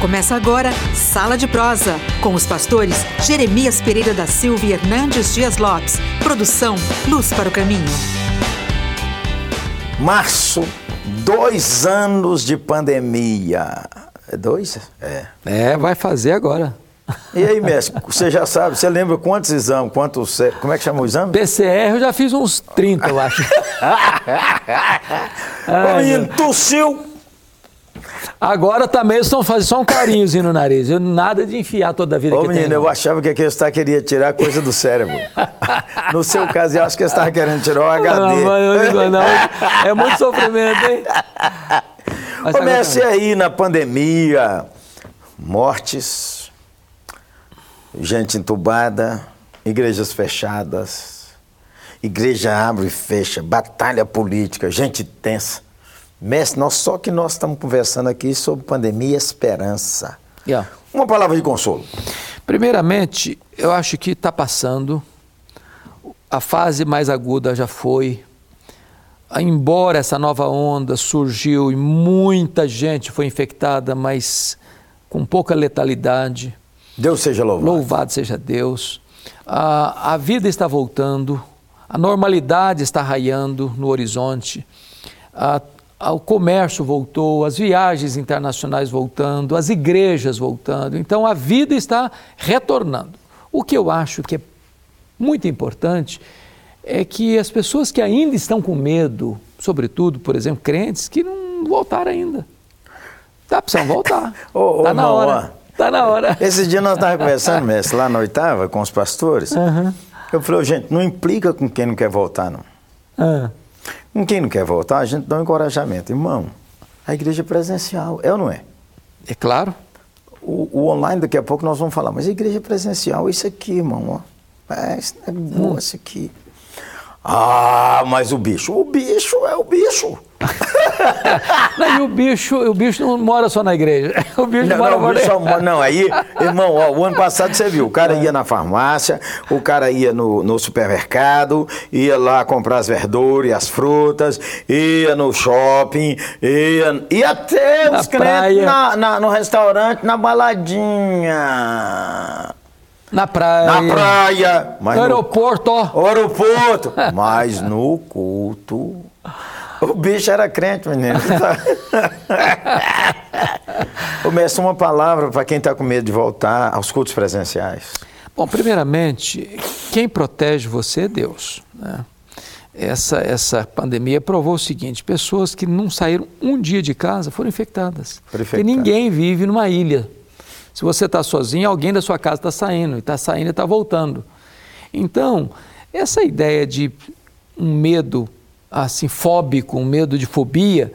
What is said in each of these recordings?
Começa agora Sala de Prosa, com os pastores Jeremias Pereira da Silva e Hernandes Dias Lopes. Produção Luz para o Caminho. Março, dois anos de pandemia. É dois? É. É, vai fazer agora. E aí, mestre, você já sabe, você lembra quantos exames, quantos, como é que chama o exame? PCR eu já fiz uns 30, eu acho. Ô, menino, tossiu. Agora também eles estão fazendo só um carinhozinho no nariz. Eu, nada de enfiar toda a vida Ô, que menino, tem. eu achava que aquele está queria tirar coisa do cérebro. No seu caso, eu acho que ele estava querendo tirar o HD. Não, mas eu digo, não, é muito sofrimento, hein? Mas Comece aí na pandemia, mortes, gente entubada, igrejas fechadas, igreja abre e fecha, batalha política, gente tensa. Mestre, nós, só que nós estamos conversando aqui sobre pandemia e esperança. Yeah. Uma palavra de consolo. Primeiramente, eu acho que está passando. A fase mais aguda já foi. Embora essa nova onda surgiu e muita gente foi infectada, mas com pouca letalidade. Deus seja louvado. Louvado seja Deus. A, a vida está voltando, a normalidade está raiando no horizonte, a, o comércio voltou, as viagens internacionais voltando, as igrejas voltando. Então a vida está retornando. O que eu acho que é muito importante é que as pessoas que ainda estão com medo, sobretudo, por exemplo, crentes, que não voltaram ainda. Tá precisando voltar. Ô, tá na hora. Tá na hora. Esse dia nós estávamos conversando, mestre, lá na oitava, com os pastores. Eu falei, "Ô, gente, não implica com quem não quer voltar, não. Ah. Com quem não quer voltar, a gente dá um encorajamento. Irmão, a igreja é presencial, é ou não é? É claro. O, o online daqui a pouco nós vamos falar, mas a igreja é presencial, isso aqui, irmão, ó. É, isso é boa, isso aqui. Ah, mas o bicho, o bicho é o bicho. Não, e o bicho, o bicho não mora só na igreja. O bicho Não, mora não, mora- só não, aí, irmão, ó, o ano passado você viu, o cara ia na farmácia, o cara ia no, no supermercado, ia lá comprar as verduras e as frutas, ia no shopping, ia, ia até os crentes na, na- no restaurante, na baladinha, na praia. na praia, mas No no aeroporto, ó. aeroporto, mas no culto. O bicho era crente, menino. Começa uma palavra para quem está com medo de voltar aos cultos presenciais. Bom, primeiramente, quem protege você é Deus. né? Essa, essa pandemia provou o seguinte: pessoas que não saíram um dia de casa foram infectadas. Porque ninguém vive numa ilha. Se você está sozinho, alguém da sua casa está saindo, e está saindo e está voltando. Então, essa ideia de um medo assim fóbico, um medo de fobia,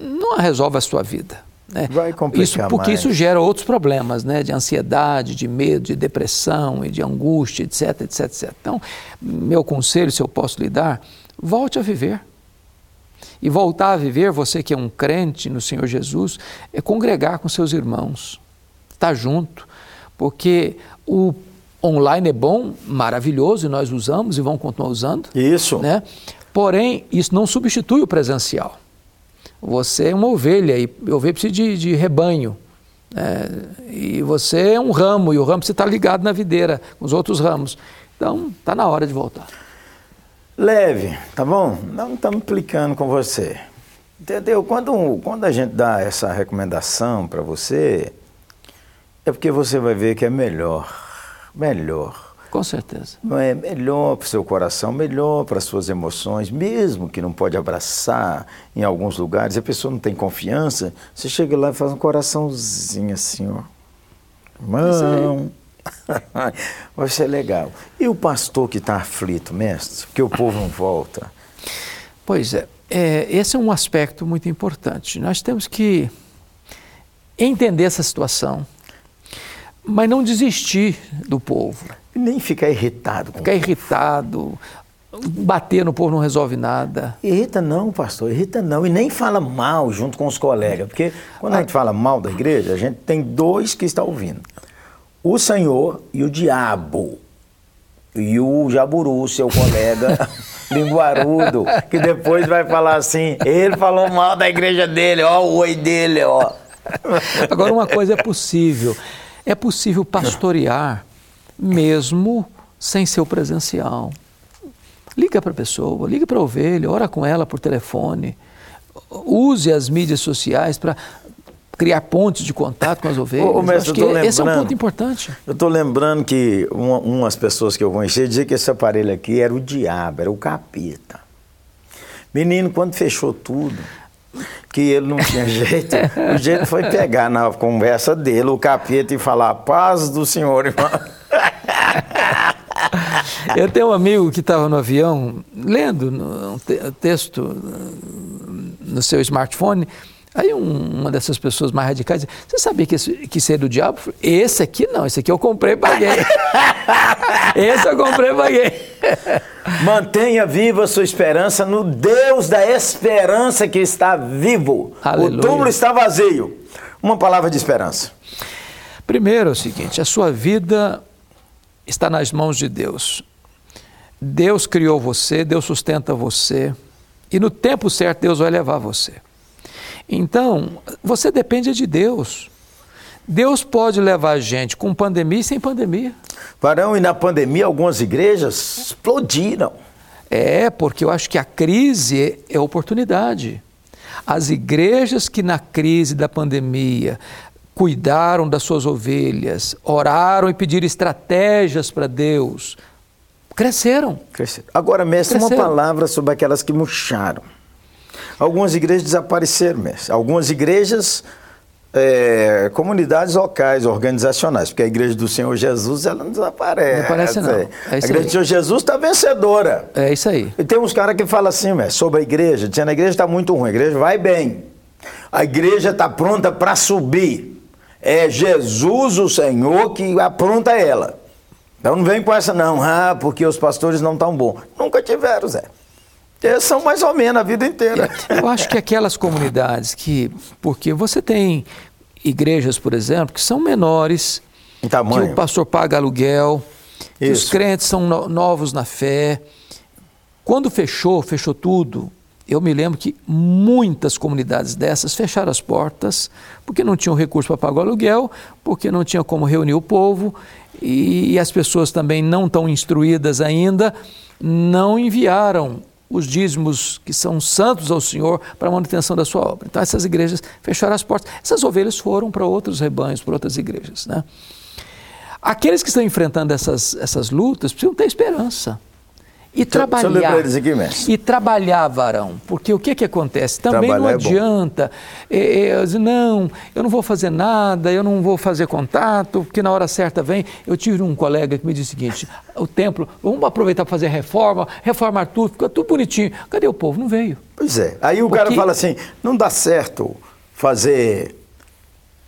não resolve a sua vida. né? Vai complicar isso, Porque mais. isso gera outros problemas, né? De ansiedade, de medo, de depressão e de angústia, etc, etc, etc. Então, meu conselho, se eu posso lhe dar, volte a viver. E voltar a viver, você que é um crente no Senhor Jesus, é congregar com seus irmãos, estar junto, porque o online é bom, maravilhoso, e nós usamos e vamos continuar usando. Isso. Né? Porém, isso não substitui o presencial. Você é uma ovelha e ovelha precisa de, de rebanho. né? E você é um ramo e o ramo precisa estar ligado na videira com os outros ramos. Então, está na hora de voltar. Leve, tá bom? Não estamos implicando com você. Entendeu? Quando, quando a gente dá essa recomendação para você, é porque você vai ver que é melhor. Melhor. Com certeza. Não é melhor para o seu coração, melhor para as suas emoções, mesmo que não pode abraçar em alguns lugares, a pessoa não tem confiança, você chega lá e faz um coraçãozinho assim, ó. Irmão, vai ser legal. E o pastor que está aflito, mestre, porque o povo não volta. Pois é, é, esse é um aspecto muito importante. Nós temos que entender essa situação, mas não desistir do povo. Nem ficar irritado com Ficar irritado, bater no povo não resolve nada. Irrita não, pastor, irrita não. E nem fala mal junto com os colegas. Porque quando a gente fala mal da igreja, a gente tem dois que estão ouvindo: o Senhor e o diabo. E o Jaburu, seu colega linguarudo, que depois vai falar assim: ele falou mal da igreja dele, ó, o oi dele, ó. Agora, uma coisa é possível: é possível pastorear mesmo sem ser o presencial. Liga para a pessoa, liga para a ovelha, ora com ela por telefone. Use as mídias sociais para criar pontes de contato com as ovelhas. Ô, mestre, acho que esse é um ponto importante. Eu estou lembrando que uma, umas pessoas que eu conheci diziam que esse aparelho aqui era o diabo, era o capeta. Menino, quando fechou tudo, que ele não tinha jeito, o jeito foi pegar na conversa dele o capeta e falar, paz do Senhor, irmão. Eu tenho um amigo que estava no avião lendo um texto no seu smartphone. Aí um, uma dessas pessoas mais radicais disse, você sabia que, esse, que isso é do diabo? Esse aqui não, esse aqui eu comprei e paguei. esse eu comprei e paguei. Mantenha viva a sua esperança no Deus da esperança que está vivo. Aleluia. O túmulo está vazio. Uma palavra de esperança. Primeiro é o seguinte, a sua vida está nas mãos de Deus. Deus criou você, Deus sustenta você, e no tempo certo Deus vai levar você. Então, você depende de Deus. Deus pode levar a gente com pandemia e sem pandemia. Varão, e na pandemia algumas igrejas explodiram. É, porque eu acho que a crise é oportunidade. As igrejas que na crise da pandemia cuidaram das suas ovelhas, oraram e pediram estratégias para Deus, cresceram. cresceram. Agora, mestre, cresceram. uma palavra sobre aquelas que murcharam. Algumas igrejas desapareceram, mestre. Algumas igrejas, é, comunidades locais, organizacionais, porque a igreja do Senhor Jesus, ela não desaparece. Não aparece, não. É a igreja aí. do Senhor Jesus está vencedora. É isso aí. E tem uns caras que falam assim, mestre, sobre a igreja, dizendo a igreja está muito ruim, a igreja vai bem. A igreja está pronta para subir é Jesus o Senhor que apronta ela. Então não vem com essa não, ah, porque os pastores não estão bons. Nunca tiveram, Zé. Eles são mais ou menos a vida inteira. Eu acho que aquelas comunidades que, porque você tem igrejas, por exemplo, que são menores, em tamanho. que o pastor paga aluguel, que os crentes são no, novos na fé. Quando fechou, fechou tudo, eu me lembro que muitas comunidades dessas fecharam as portas porque não tinham recurso para pagar o aluguel, porque não tinha como reunir o povo e, as pessoas também não tão instruídas ainda não enviaram os dízimos que são santos ao Senhor para a manutenção da sua obra. Então essas igrejas fecharam as portas. Essas ovelhas foram para outros rebanhos, para outras igrejas. Né? Aqueles que estão enfrentando essas, essas lutas precisam ter esperança. E trabalhar. Aqui, e trabalhar, varão. Porque o que, que acontece? Também Trabalhar não é adianta. É é, não, eu não vou fazer nada, eu não vou fazer contato, porque na hora certa vem. Eu tive um colega que me disse o seguinte: o templo, vamos aproveitar para fazer reforma, reformar tudo, fica tudo bonitinho. Cadê o povo? Não veio. Pois é. Aí o porque... cara fala assim: não dá certo fazer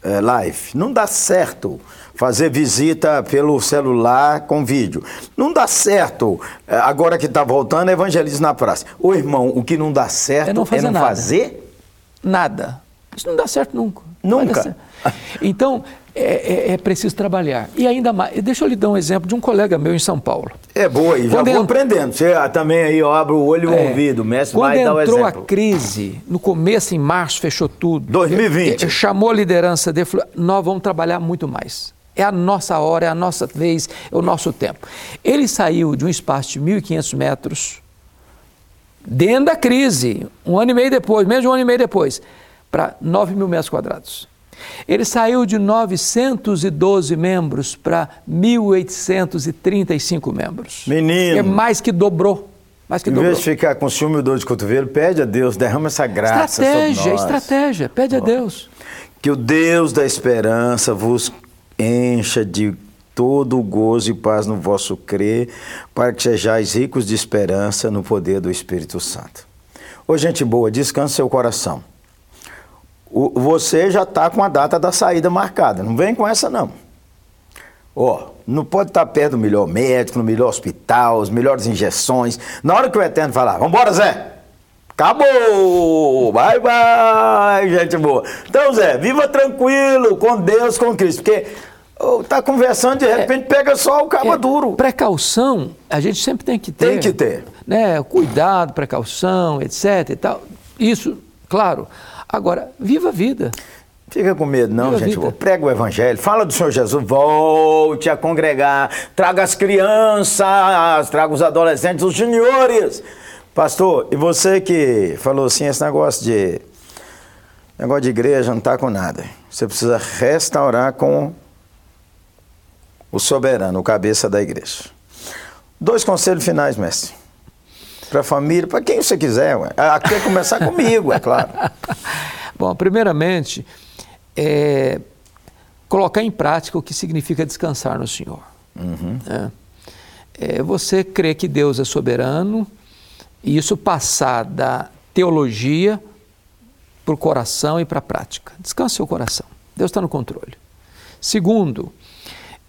é, live, não dá certo fazer visita pelo celular com vídeo. Não dá certo, eh, agora que está voltando, evangelismo na praça. Ô irmão, o que não dá certo é não fazer. É não nada. fazer? Nada. Isso não dá certo nunca. Nunca. Então, é, é, é, preciso trabalhar. E ainda mais, deixa eu lhe dar um exemplo de um colega meu em São Paulo. É boa, e já vou aprendendo. Você ah, também aí abre o olho e o é, ouvido, mestre vai dar o exemplo. Quando entrou a crise, no começo, em março, fechou tudo. 2020. chamou a liderança dele e falou, nós vamos trabalhar muito mais. É a nossa hora, é a nossa vez, é o nosso tempo. Ele saiu de um espaço de 1.500 metros, dentro da crise, um ano e meio depois, menos de um ano e meio depois, para 9 mil metros quadrados. Ele saiu de 912 membros para 1.835 membros. Menino! É mais que dobrou. Mais que em dobrou. vez de ficar com ciúme e dor de cotovelo, pede a Deus, derrama essa graça estratégia, sobre nós. Estratégia, pede a Deus. Que o Deus da esperança vos encha de todo o gozo e paz no vosso crer, para que sejais ricos de esperança no poder do Espírito Santo. Ô gente boa, descanse seu coração. O, você já está com a data da saída marcada, não vem com essa não. Ó, não pode estar tá perto do melhor médico, no melhor hospital, as melhores injeções. Na hora que o Eterno falar, vambora Zé, Acabou! Bye, bye, gente boa. Então, Zé, viva tranquilo, com Deus, com Cristo, porque oh, tá conversando, de é. repente é, pega só o cabo é, duro. Precaução, a gente sempre tem que ter. Tem que ter. Né, cuidado, precaução, etc e tal. Isso, claro. Agora, viva a vida. Fica com medo, não, Viva a gente. Prega o evangelho, fala do Senhor Jesus, volte a congregar, traga as crianças, traga os adolescentes, os juniores. Pastor, e você que falou assim, esse negócio de negócio de igreja não está com nada. Você precisa restaurar com o soberano, o cabeça da igreja. Dois conselhos finais, mestre. Para a família, para quem você quiser. Ué. Aqui é começar comigo, é claro. Bom, primeiramente, é colocar em prática o que significa descansar no Senhor. É. É você crer que Deus é soberano e isso passar da teologia para o coração e para a prática. Descanse seu coração. Deus está no controle. Segundo,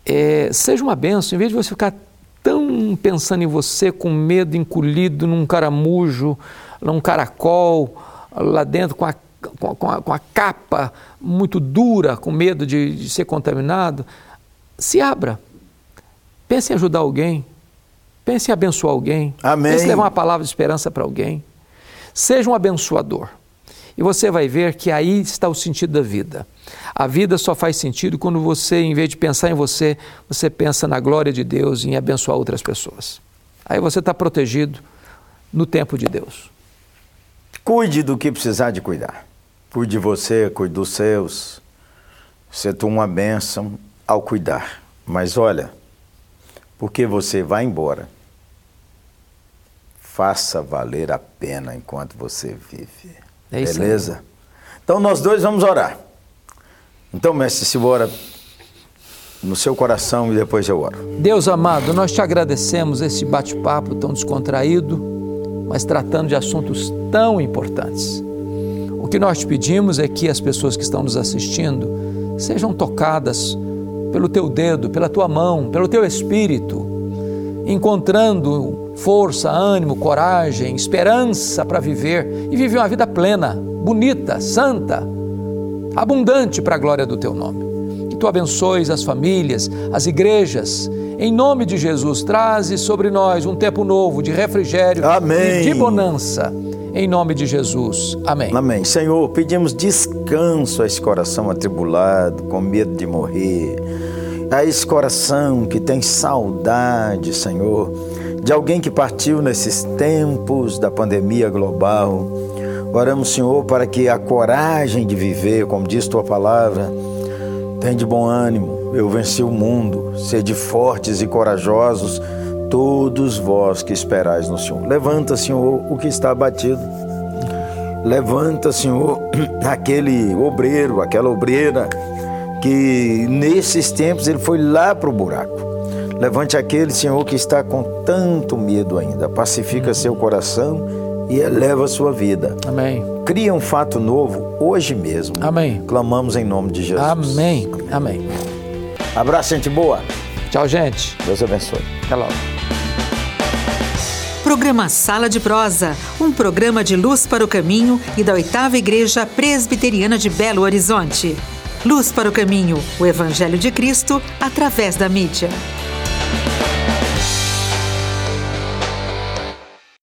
é, seja uma benção, em vez de você ficar tão pensando em você com medo encolhido num caramujo, num caracol, lá dentro com a, com a, com a capa muito dura, com medo de, de ser contaminado, se abra. Pense em ajudar alguém. Pense em abençoar alguém. Amém. Pense em levar uma palavra de esperança para alguém. Seja um abençoador. E você vai ver que aí está o sentido da vida. A vida só faz sentido quando você, em vez de pensar em você, você pensa na glória de Deus e em abençoar outras pessoas. Aí você está protegido no tempo de Deus. Cuide do que precisar de cuidar. Cuide de você, cuide dos seus. Você toma uma bênção ao cuidar. Mas olha, porque você vai embora, faça valer a pena enquanto você vive. É isso aí. Beleza? Então nós dois vamos orar. Então, mestre, se ora no seu coração e depois eu oro. Deus amado, nós te agradecemos esse bate-papo tão descontraído, mas tratando de assuntos tão importantes. O que nós te pedimos é que as pessoas que estão nos assistindo sejam tocadas pelo teu dedo, pela tua mão, pelo teu espírito, encontrando força, ânimo, coragem, esperança para viver e viver uma vida plena, bonita, santa, abundante para a glória do teu nome. Que tu abençoes as famílias, as igrejas. Em nome de Jesus, traze sobre nós um tempo novo de refrigério Amém. e de bonança. Em nome de Jesus. Amém. Amém. Senhor, pedimos descanso a esse coração atribulado, com medo de morrer, a esse coração que tem saudade, Senhor, de alguém que partiu nesses tempos da pandemia global. Oramos, Senhor, para que a coragem de viver, como diz tua palavra, tem de bom ânimo. Eu venci o mundo. Sede fortes e corajosos, todos vós que esperais no Senhor. Levanta, Senhor, o que está abatido. Levanta, Senhor, aquele obreiro, aquela obreira que nesses tempos ele foi lá para o buraco. Levante aquele, Senhor, que está com tanto medo ainda. Pacifica seu coração e eleva a sua vida. Amém. Cria um fato novo hoje mesmo. Amém. Clamamos em nome de Jesus. Amém. Amém. Abraço, gente boa. Tchau, gente. Deus abençoe. Até logo. Programa Sala de Prosa, um programa de luz para o caminho e da oitava Igreja Presbiteriana de Belo Horizonte. Luz para o caminho, o Evangelho de Cristo através da mídia.